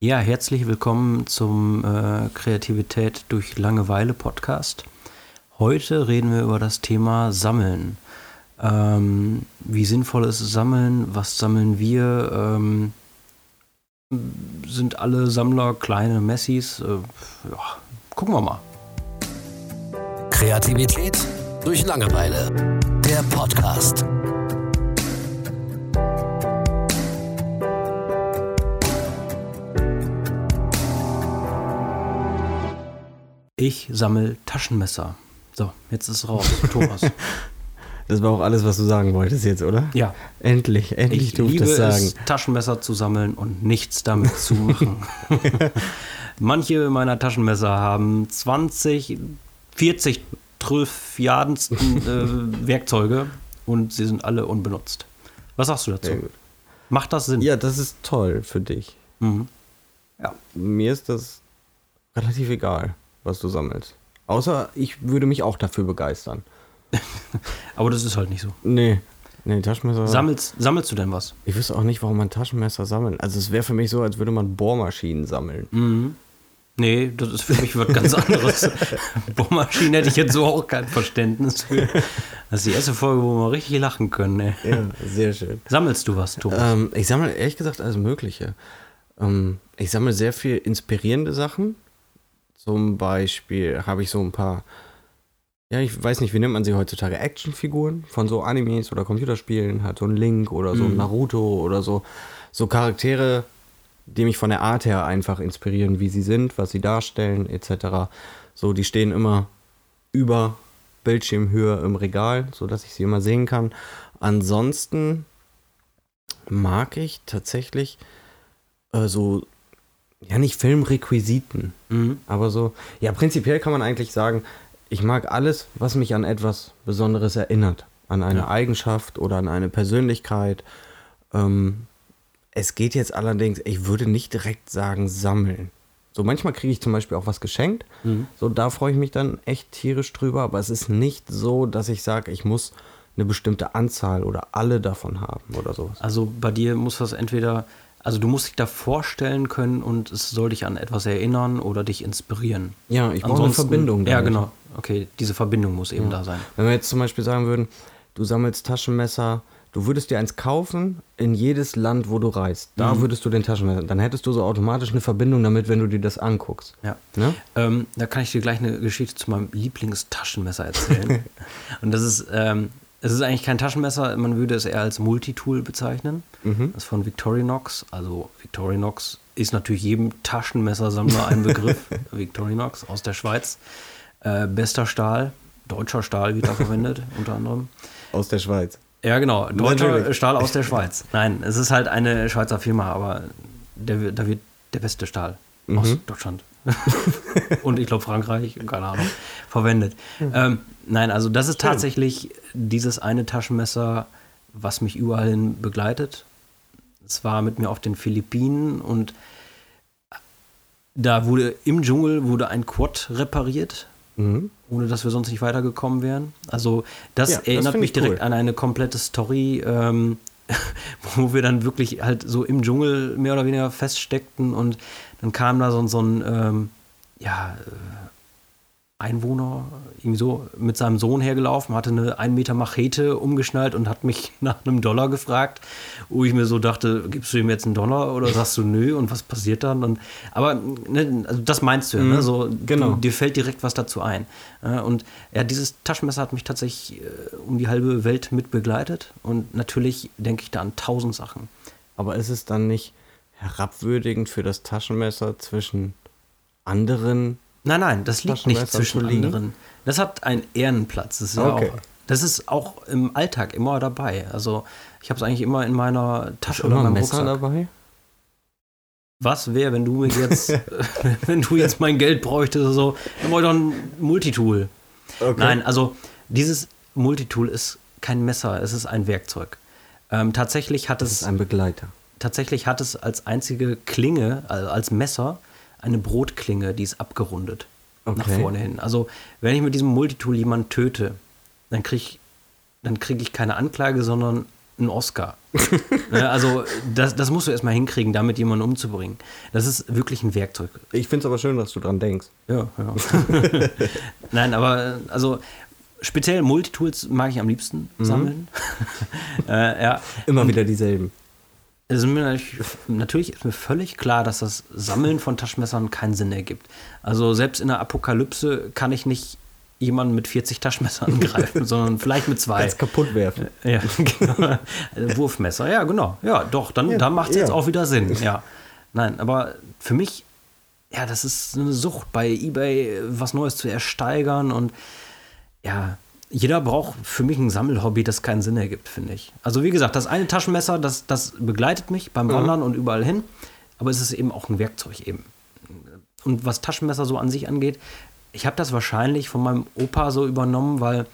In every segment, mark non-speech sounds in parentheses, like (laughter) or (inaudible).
Ja, herzlich willkommen zum äh, Kreativität durch Langeweile Podcast. Heute reden wir über das Thema Sammeln. Ähm, wie sinnvoll ist Sammeln? Was sammeln wir? Ähm, sind alle Sammler kleine Messis? Äh, ja, gucken wir mal. Kreativität durch Langeweile. Der Podcast. Ich sammle Taschenmesser. So, jetzt ist es raus, Thomas. (laughs) Das war auch alles, was du sagen wolltest jetzt, oder? Ja. Endlich, endlich Ich durfte liebe ich das sagen. es, Taschenmesser zu sammeln und nichts damit zu machen. (laughs) Manche meiner Taschenmesser haben 20, 40 trillfiadensten äh, Werkzeuge und sie sind alle unbenutzt. Was sagst du dazu? Gut. Macht das Sinn? Ja, das ist toll für dich. Mhm. Ja. Mir ist das relativ egal, was du sammelst. Außer ich würde mich auch dafür begeistern. (laughs) Aber das ist halt nicht so. Nee, nee, Taschenmesser. Sammelst, sammelst du denn was? ich wüsste auch nicht, warum man Taschenmesser sammelt. Also es wäre für mich so, als würde man Bohrmaschinen sammeln. Mhm. Nee, das ist für mich was ganz anderes. (laughs) Bohrmaschinen hätte ich jetzt so auch kein Verständnis für. Das ist die erste Folge, wo wir richtig lachen können. Ey. Ja, sehr schön. Sammelst du was, Thomas? Ähm, ich sammle ehrlich gesagt alles Mögliche. Ähm, ich sammle sehr viel inspirierende Sachen. Zum Beispiel habe ich so ein paar, ja, ich weiß nicht, wie nennt man sie heutzutage? Actionfiguren von so Animes oder Computerspielen, halt so ein Link oder so ein Mhm. Naruto oder so. So Charaktere, die mich von der Art her einfach inspirieren, wie sie sind, was sie darstellen, etc. So, die stehen immer über Bildschirmhöhe im Regal, sodass ich sie immer sehen kann. Ansonsten mag ich tatsächlich äh, so, ja nicht Filmrequisiten, Mhm. aber so, ja prinzipiell kann man eigentlich sagen, ich mag alles, was mich an etwas Besonderes erinnert. An eine Ja. Eigenschaft oder an eine Persönlichkeit. Ähm, es geht jetzt allerdings, ich würde nicht direkt sagen sammeln. So manchmal kriege ich zum Beispiel auch was geschenkt. Mhm. So da freue ich mich dann echt tierisch drüber. Aber es ist nicht so, dass ich sage, ich muss eine bestimmte Anzahl oder alle davon haben oder sowas. Also bei dir muss das entweder, also du musst dich da vorstellen können und es soll dich an etwas erinnern oder dich inspirieren. Ja, ich brauche eine Verbindung. Ja, damit. genau. Okay, diese Verbindung muss eben da sein. Wenn wir jetzt zum Beispiel sagen würden, du sammelst Taschenmesser, du würdest dir eins kaufen in jedes Land, wo du reist. Da Mhm. würdest du den Taschenmesser. Dann hättest du so automatisch eine Verbindung damit, wenn du dir das anguckst. Ja. Ne? Ähm, da kann ich dir gleich eine Geschichte zu meinem Lieblingstaschenmesser erzählen. (laughs) und das ist, ähm, es ist eigentlich kein Taschenmesser, man würde es eher als Multitool bezeichnen. Mhm. Das ist von Victorinox. Also Victorinox ist natürlich jedem Taschenmessersammler ein Begriff. (laughs) Victorinox aus der Schweiz. Äh, bester Stahl, deutscher Stahl wird da verwendet, (laughs) unter anderem. Aus der Schweiz. Ja, genau. Deutscher Natürlich. Stahl aus der (laughs) Schweiz. Nein, es ist halt eine Schweizer Firma, aber da wird der beste Stahl aus Mhm. Deutschland (laughs) und ich glaube Frankreich, keine Ahnung, verwendet. Ähm, nein, also das ist tatsächlich dieses eine Taschenmesser, was mich überall hin begleitet. Es war mit mir auf den Philippinen und da wurde im Dschungel wurde ein Quad repariert Mhm. ohne dass wir sonst nicht weitergekommen wären. Also das Ja, das erinnert find mich ich direkt cool. an eine komplette Story, ähm, (laughs) wo wir dann wirklich halt so im Dschungel mehr oder weniger feststeckten und dann kam da so, so ein ähm, ja, äh, Einwohner irgendwie so mit seinem Sohn hergelaufen, hatte eine 1 Meter Machete umgeschnallt und hat mich (laughs) nach einem Dollar gefragt, wo ich mir so dachte, gibst du ihm jetzt einen Dollar oder sagst du nö und was passiert dann? Und, aber ne, also das meinst du ja, ne? Mhm, so, genau. du, dir fällt direkt was dazu ein. Und ja, dieses Taschenmesser hat mich tatsächlich äh, um die halbe Welt mit begleitet und natürlich denke ich da an tausend Sachen. Aber ist es dann nicht herabwürdigend für das Taschenmesser zwischen anderen? Nein, nein, das liegt nicht zwischen anderen. Das hat einen Ehrenplatz. Das ist, ja Okay. auch, das ist auch im Alltag immer dabei. Also ich habe es eigentlich immer in meiner Tasche oder meinem Messer Rucksack. dabei? Was wäre, wenn du jetzt, (laughs) (laughs) wenn du jetzt mein Geld bräuchtest oder so, dann brauche ich doch ein Multitool. Okay. Nein, also dieses Multitool ist kein Messer, es ist ein Werkzeug. Ähm, tatsächlich hat Das es ist ein Begleiter. tatsächlich hat es als einzige Klinge, also als Messer, eine Brotklinge, die ist abgerundet nach Okay. vorne hin. Also wenn ich mit diesem Multitool jemanden töte, dann kriege ich, dann krieg ich keine Anklage, sondern einen Oscar. (laughs) Ne, also das, das musst du erstmal hinkriegen, damit jemanden umzubringen. Das ist wirklich ein Werkzeug. Ich finde es aber schön, dass du dran denkst. Ja, ja. (laughs) Nein, aber also speziell Multitools mag ich am liebsten sammeln. (laughs) äh, ja. Immer wieder dieselben. Es ist mir natürlich, natürlich ist mir völlig klar, dass das Sammeln von Taschenmessern keinen Sinn ergibt. Also selbst in der Apokalypse kann ich nicht jemanden mit 40 Taschenmessern (laughs) angreifen, sondern vielleicht mit zwei. Als kaputt werfen. Ja, (laughs) genau. Also Wurfmesser, ja, genau. Ja, doch, dann, Ja, dann macht es jetzt ja. auch wieder Sinn. (laughs) Ja. Nein, aber für mich, ja, das ist eine Sucht, bei Ebay was Neues zu ersteigern und ja, jeder braucht für mich ein Sammelhobby, das keinen Sinn ergibt, finde ich. Also wie gesagt, das eine Taschenmesser, das, das begleitet mich beim Wandern und überall hin, aber es ist eben auch ein Werkzeug eben. Und was Taschenmesser so an sich angeht, ich habe das wahrscheinlich von meinem Opa so übernommen, weil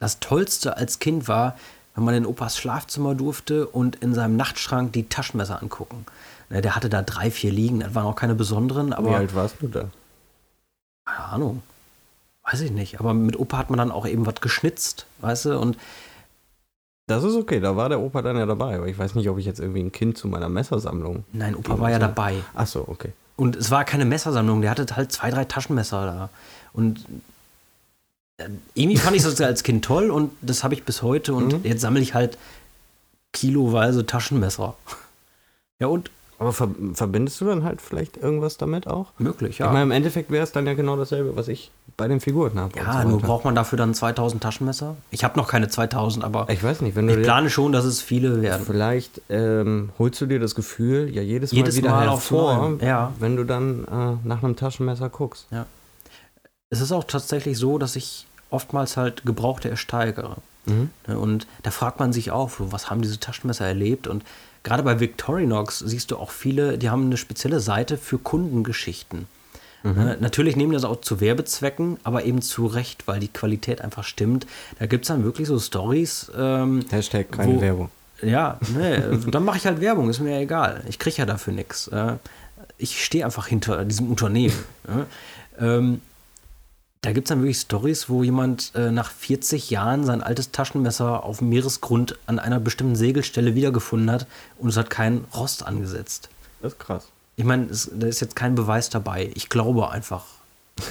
das Tollste als Kind war, wenn man in Opas Schlafzimmer durfte und in seinem Nachtschrank die Taschenmesser angucken. Ne, Der hatte da drei, vier liegen, das waren auch keine besonderen, Wie aber alt warst du da? keine Ahnung. Weiß ich nicht. Aber mit Opa hat man dann auch eben was geschnitzt, weißt du? Und Das ist okay, da war der Opa dann ja dabei, aber ich weiß nicht, ob ich jetzt irgendwie ein Kind zu meiner Messersammlung. nein, Opa war ja dabei. Ach so, okay. Und es war keine Messersammlung, der hatte halt zwei, drei Taschenmesser da. Und äh, irgendwie fand ich das (laughs) als Kind toll und das habe ich bis heute. Und Mhm. jetzt sammle ich halt kiloweise Taschenmesser. (laughs) Ja, und Aber ver verbindest du dann halt vielleicht irgendwas damit auch? möglich, ja. Ich meine, im Endeffekt wäre es dann ja genau dasselbe, was ich bei den Figuren habe. ja, nur braucht man dafür dann 2000 Taschenmesser. Ich habe noch keine 2000, aber Ich weiß nicht, wenn du ich plane schon, dass es viele werden. Vielleicht ähm, holst du dir das Gefühl ja jedes, Jedes Mal wieder Mal hervor, ja. wenn du dann äh, nach einem Taschenmesser guckst. Es ist auch tatsächlich so, dass ich oftmals halt Gebrauchte ersteigere. Mhm. Ne, Und da fragt man sich auch, so, was haben diese Taschenmesser erlebt? Und gerade bei Victorinox siehst du auch viele, die haben eine spezielle Seite für Kundengeschichten. Ne, Natürlich nehmen das auch zu Werbezwecken, aber eben zu Recht, weil die Qualität einfach stimmt. Da gibt es dann wirklich so Stories. Ähm, Hashtag keine Wo- Werbung. ja, ne, (laughs) dann mache ich halt Werbung, ist mir ja egal. Ich kriege ja dafür nichts. Ich stehe einfach hinter diesem Unternehmen. ja. (laughs) Ähm, da gibt es dann wirklich Stories, wo jemand äh, nach 40 Jahren sein altes Taschenmesser auf dem Meeresgrund an einer bestimmten Segelstelle wiedergefunden hat und es hat keinen Rost angesetzt. Das ist krass. Ich meine, da ist jetzt kein Beweis dabei. Ich glaube einfach.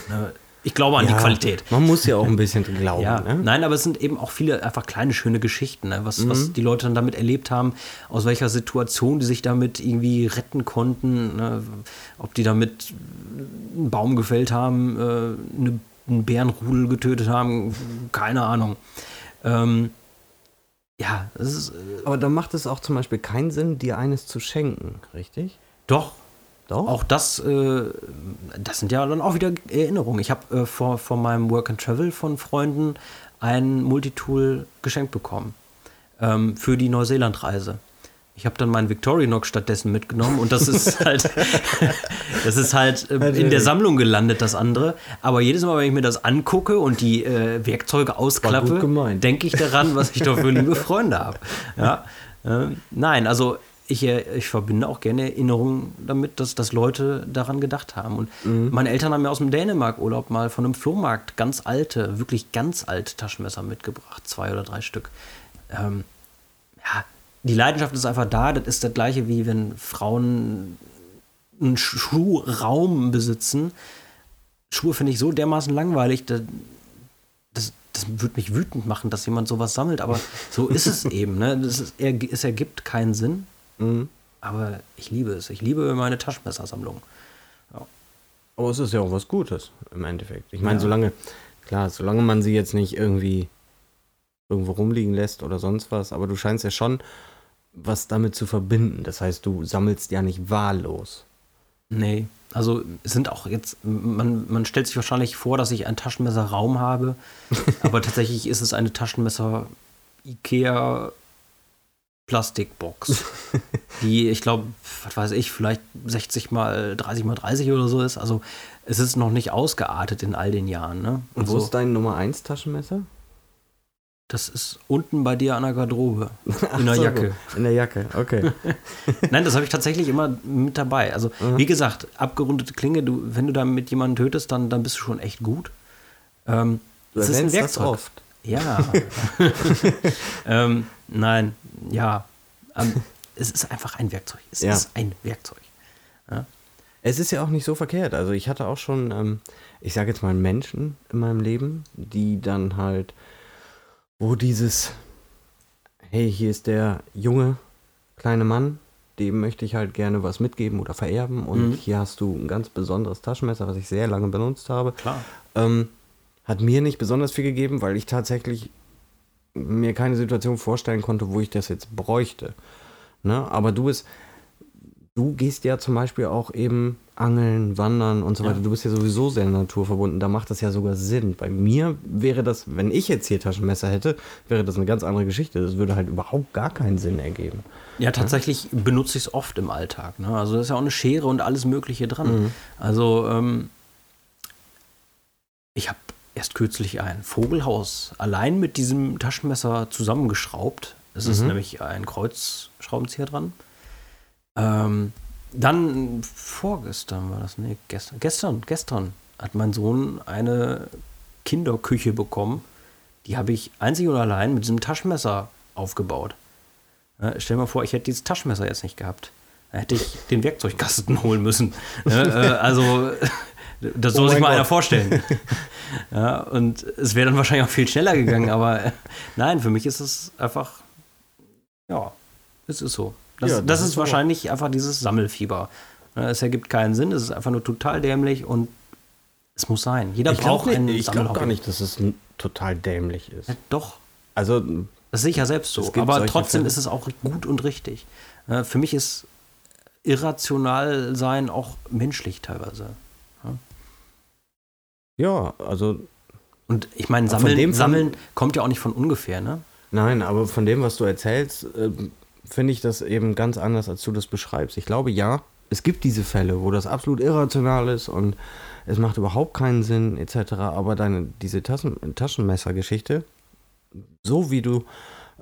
Ne? Ich glaube an die Ja, Qualität. Man muss ja auch ein bisschen glauben. Ja, ne? nein, aber es sind eben auch viele einfach kleine, schöne Geschichten, ne? was, Mhm. was die Leute dann damit erlebt haben, aus welcher Situation die sich damit irgendwie retten konnten, ne? ob die damit einen Baum gefällt haben, äh, eine, einen Bärenrudel getötet haben, keine Ahnung. Ähm, ja, es ist äh, Aber dann macht es auch zum Beispiel keinen Sinn, dir eines zu schenken, richtig? doch. Doch. Auch das, äh, das sind ja dann auch wieder Erinnerungen. Ich habe äh, vor, vor meinem Work and Travel von Freunden ein Multitool geschenkt bekommen ähm, für die Neuseeland-Reise. Ich habe dann meinen Victorinox stattdessen mitgenommen und das ist (laughs) halt, (laughs) das ist halt äh, in der Sammlung gelandet, das andere. Aber jedes Mal, wenn ich mir das angucke und die äh, Werkzeuge ausklappe, denke ich daran, was ich doch für liebe (laughs) Freunde habe. Ja? Ähm, nein, also ich, äh, ich verbinde auch gerne Erinnerungen damit, dass, dass Leute daran gedacht haben. Und meine Eltern haben mir aus dem Dänemark-Urlaub mal von einem Flohmarkt ganz alte, wirklich ganz alte Taschenmesser mitgebracht, zwei oder drei Stück. Ähm, ja, die Leidenschaft ist einfach da. Das ist das gleiche wie wenn Frauen einen Schuhraum besitzen. Schuhe finde ich so dermaßen langweilig, da- das, das würde mich wütend machen, dass jemand sowas sammelt, aber so ist es (laughs) eben. Ne? Das ist, es ergibt keinen Sinn, Mhm. aber ich liebe es. Ich liebe meine Taschenmessersammlung. Aber es ist ja auch was Gutes im Endeffekt. Ich meine, Ja. solange, klar, solange man sie jetzt nicht irgendwie irgendwo rumliegen lässt oder sonst was, aber du scheinst ja schon was damit zu verbinden. Das heißt, du sammelst ja nicht wahllos. Nee, also es sind auch jetzt, man, man stellt sich wahrscheinlich vor, dass ich einen Taschenmesserraum habe, (laughs) aber tatsächlich ist es eine Taschenmesser Ikea Plastikbox, die ich glaube, was weiß ich, vielleicht 60 mal 30 mal 30 oder so ist. Also es ist noch nicht ausgeartet in all den Jahren. Ne? Und wo Also, ist dein Nummer 1 Taschenmesser? das ist unten bei dir an der Garderobe, (laughs) in der so, Jacke. In der Jacke, okay. (laughs) Nein, das habe ich tatsächlich immer mit dabei. Also, Mhm. wie gesagt, abgerundete Klinge, du, wenn du da mit jemandem tötest, dann, dann bist du schon echt gut. Ähm, Du es ist ein erwähnst das Werkzeug. oft. Ja. (laughs) ähm, nein, ja. Ähm, es ist einfach ein Werkzeug. Es Ja. ist ein Werkzeug. Es ist ja auch nicht so verkehrt. Also ich hatte auch schon, ähm, ich sage jetzt mal Menschen in meinem Leben, die dann halt, wo dieses, hey, hier ist der junge kleine Mann, dem möchte ich halt gerne was mitgeben oder vererben und Mhm. hier hast du ein ganz besonderes Taschenmesser, was ich sehr lange benutzt habe. Klar. Ähm, hat mir nicht besonders viel gegeben, weil ich tatsächlich mir keine Situation vorstellen konnte, wo ich das jetzt bräuchte. Ne? Aber du bist, du gehst ja zum Beispiel auch eben angeln, wandern und so Ja. weiter. Du bist ja sowieso sehr naturverbunden. Da macht das ja sogar Sinn. Bei mir wäre das, wenn ich jetzt hier Taschenmesser hätte, wäre das eine ganz andere Geschichte. Das würde halt überhaupt gar keinen Sinn ergeben. Ja, tatsächlich benutze ich es oft im Alltag. Ne? Also da ist ja auch eine Schere und alles Mögliche dran. Mhm. Also ähm, ich habe erst kürzlich ein Vogelhaus allein mit diesem Taschenmesser zusammengeschraubt. Es ist Mhm. nämlich ein Kreuzschraubenzieher dran. Ähm, dann vorgestern war das, nee, gestern, gestern, gestern hat mein Sohn eine Kinderküche bekommen. Die habe ich einzig und allein mit diesem Taschenmesser aufgebaut. Äh, stell dir mal vor, ich hätte dieses Taschenmesser jetzt nicht gehabt. Da hätte ich den Werkzeugkasten (laughs) holen müssen. äh, äh, also, das soll Oh sich mein mal einer Gott. vorstellen. (laughs) ja, und es wäre dann wahrscheinlich auch viel schneller gegangen, aber äh, nein, für mich ist es einfach, ja, es ist so. Das, Ja, das, das ist, ist so. wahrscheinlich einfach dieses Sammelfieber. Es ergibt keinen Sinn, es ist einfach nur total dämlich und es muss sein. Jeder Ich glaube braucht einen ich glaub Sammelhobby. gar nicht, dass es total dämlich ist. Ja, doch, Also, das sehe ich ja selbst so. Aber trotzdem Fälle. ist es auch gut und richtig. Für mich ist irrational sein auch menschlich teilweise. Ja, also Und ich meine, sammeln, von- sammeln kommt ja auch nicht von ungefähr, ne? Nein, aber von dem, was du erzählst, ähm, finde ich das eben ganz anders, als du das beschreibst. Ich glaube, ja, es gibt diese Fälle, wo das absolut irrational ist und es macht überhaupt keinen Sinn, etc. Aber deine, diese Taschen, Taschenmessergeschichte, so wie du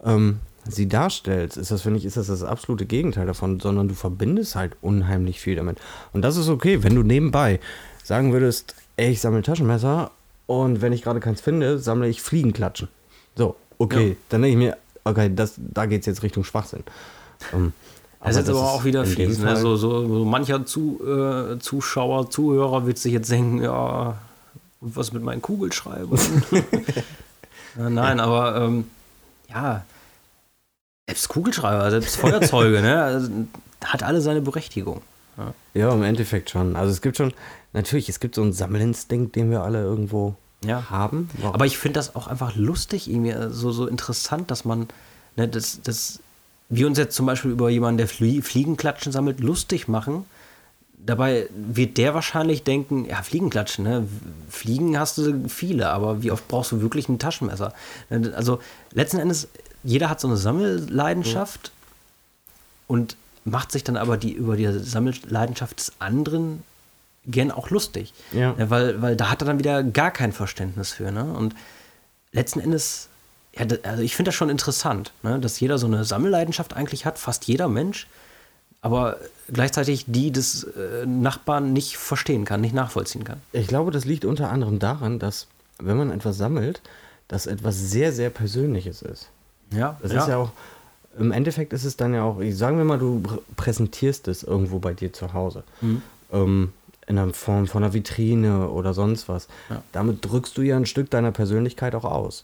ähm, sie darstellst, ist das, finde ich, ist das das absolute Gegenteil davon, sondern du verbindest halt unheimlich viel damit. Und das ist okay, wenn du nebenbei sagen würdest, ey, ich sammle Taschenmesser und wenn ich gerade keins finde, sammle ich Fliegenklatschen. So, okay, Ja. dann denke ich mir, okay, das, da geht es jetzt Richtung Schwachsinn. Ähm, Das ist aber auch wieder fies. Ne? So, so, so mancher Zu, äh, Zuschauer, Zuhörer wird sich jetzt denken, ja, und was mit meinen Kugelschreibern? (laughs) (laughs) ja, nein, aber ähm, ja, selbst Kugelschreiber, selbst Feuerzeuge, ne? (laughs) Also, hat alle seine Berechtigung. Ja, im Endeffekt schon. Also es gibt schon, natürlich, es gibt so einen Sammelinstinkt, den wir alle irgendwo Ja. haben. Warum? Aber ich finde das auch einfach lustig, irgendwie äh, so, so interessant, dass man, ne, das, das, wir uns jetzt zum Beispiel über jemanden, der Flie Fliegenklatschen sammelt, lustig machen. Dabei wird der wahrscheinlich denken, ja, Fliegenklatschen, ne? Fliegen hast du viele, aber wie oft brauchst du wirklich ein Taschenmesser? Also letzten Endes, jeder hat so eine Sammelleidenschaft und macht sich dann aber die über die Sammelleidenschaft des anderen gern auch lustig. Ja. Ja, weil, weil da hat er dann wieder gar kein Verständnis für. Ne? Und letzten Endes, ja, also ich finde das schon interessant, ne? dass jeder so eine Sammelleidenschaft eigentlich hat, fast jeder Mensch, aber gleichzeitig die des äh, Nachbarn nicht verstehen kann, nicht nachvollziehen kann. Ich glaube, das liegt unter anderem daran, dass, wenn man etwas sammelt, das etwas sehr, sehr Persönliches ist. Ja, Das ist ja auch, im Endeffekt ist es dann ja auch, sagen wir mal, du pr- präsentierst es irgendwo bei dir zu Hause. Mhm. Ähm, in der Form von einer Vitrine oder sonst was. Ja. Damit drückst du ja ein Stück deiner Persönlichkeit auch aus.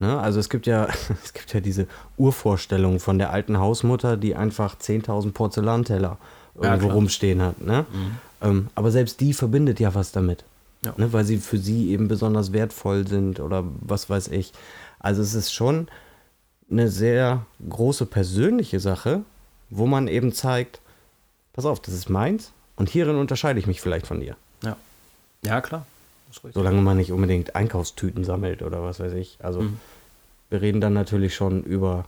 Ne? Also es gibt ja, (laughs) es gibt ja diese Urvorstellung von der alten Hausmutter, die einfach 10.000 Porzellanteller Ja, irgendwo klar. rumstehen hat. Ne? Ähm, aber selbst die verbindet ja was damit. Ja. Ne? Weil sie für sie eben besonders wertvoll sind oder was weiß ich. Also es ist schon eine sehr große persönliche Sache, wo man eben zeigt, pass auf, das ist meins und hierin unterscheide ich mich vielleicht von dir. ja. ja, klar. Solange man nicht unbedingt Einkaufstüten sammelt oder was weiß ich. Also Mhm. wir reden dann natürlich schon über,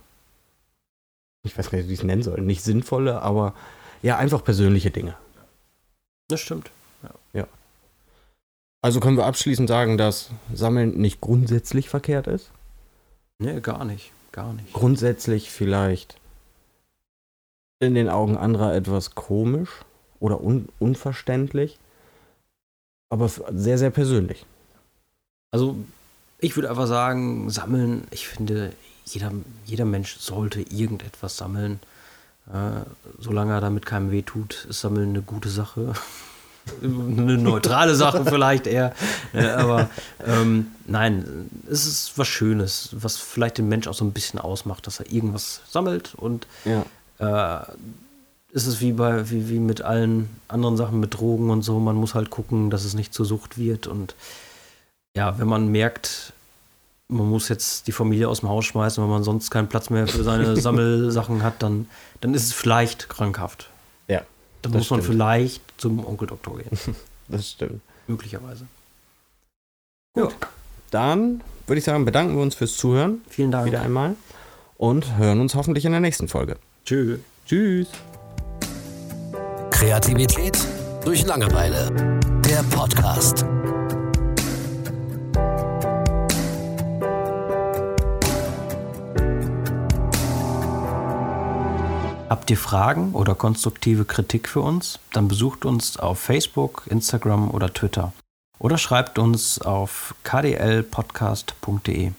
ich weiß gar nicht, wie ich es nennen soll, nicht sinnvolle, aber ja, einfach persönliche Dinge. Das stimmt. Also können wir abschließend sagen, dass Sammeln nicht grundsätzlich verkehrt ist. Nee, gar nicht. Gar nicht. Grundsätzlich vielleicht in den Augen anderer etwas komisch oder un unverständlich, aber sehr, sehr persönlich. Also ich würde einfach sagen, sammeln, ich finde, jeder, jeder Mensch sollte irgendetwas sammeln. Äh, solange er damit keinem weh tut, ist Sammeln eine gute Sache. Eine neutrale Sache (laughs) vielleicht eher. Aber ähm, nein, es ist was Schönes, was vielleicht den Mensch auch so ein bisschen ausmacht, dass er irgendwas sammelt und Ja. äh, ist es wie bei wie, wie mit allen anderen Sachen mit Drogen und so, man muss halt gucken, dass es nicht zur Sucht wird und ja, wenn man merkt, man muss jetzt die Familie aus dem Haus schmeißen, weil man sonst keinen Platz mehr für seine (laughs) Sammelsachen hat, dann, dann ist es vielleicht krankhaft. Ja, Dann das muss man stimmt. vielleicht zum Onkeldoktor gehen, (laughs) das stimmt. möglicherweise. Gut. Dann würde ich sagen, bedanken wir uns fürs Zuhören Vielen Dank. wieder einmal und hören uns hoffentlich in der nächsten Folge. Tschüss. Tschüss. Kreativität durch Langeweile. Der Podcast. Habt ihr Fragen oder konstruktive Kritik für uns? Dann besucht uns auf Facebook, Instagram oder Twitter. Oder schreibt uns auf kdlpodcast.de.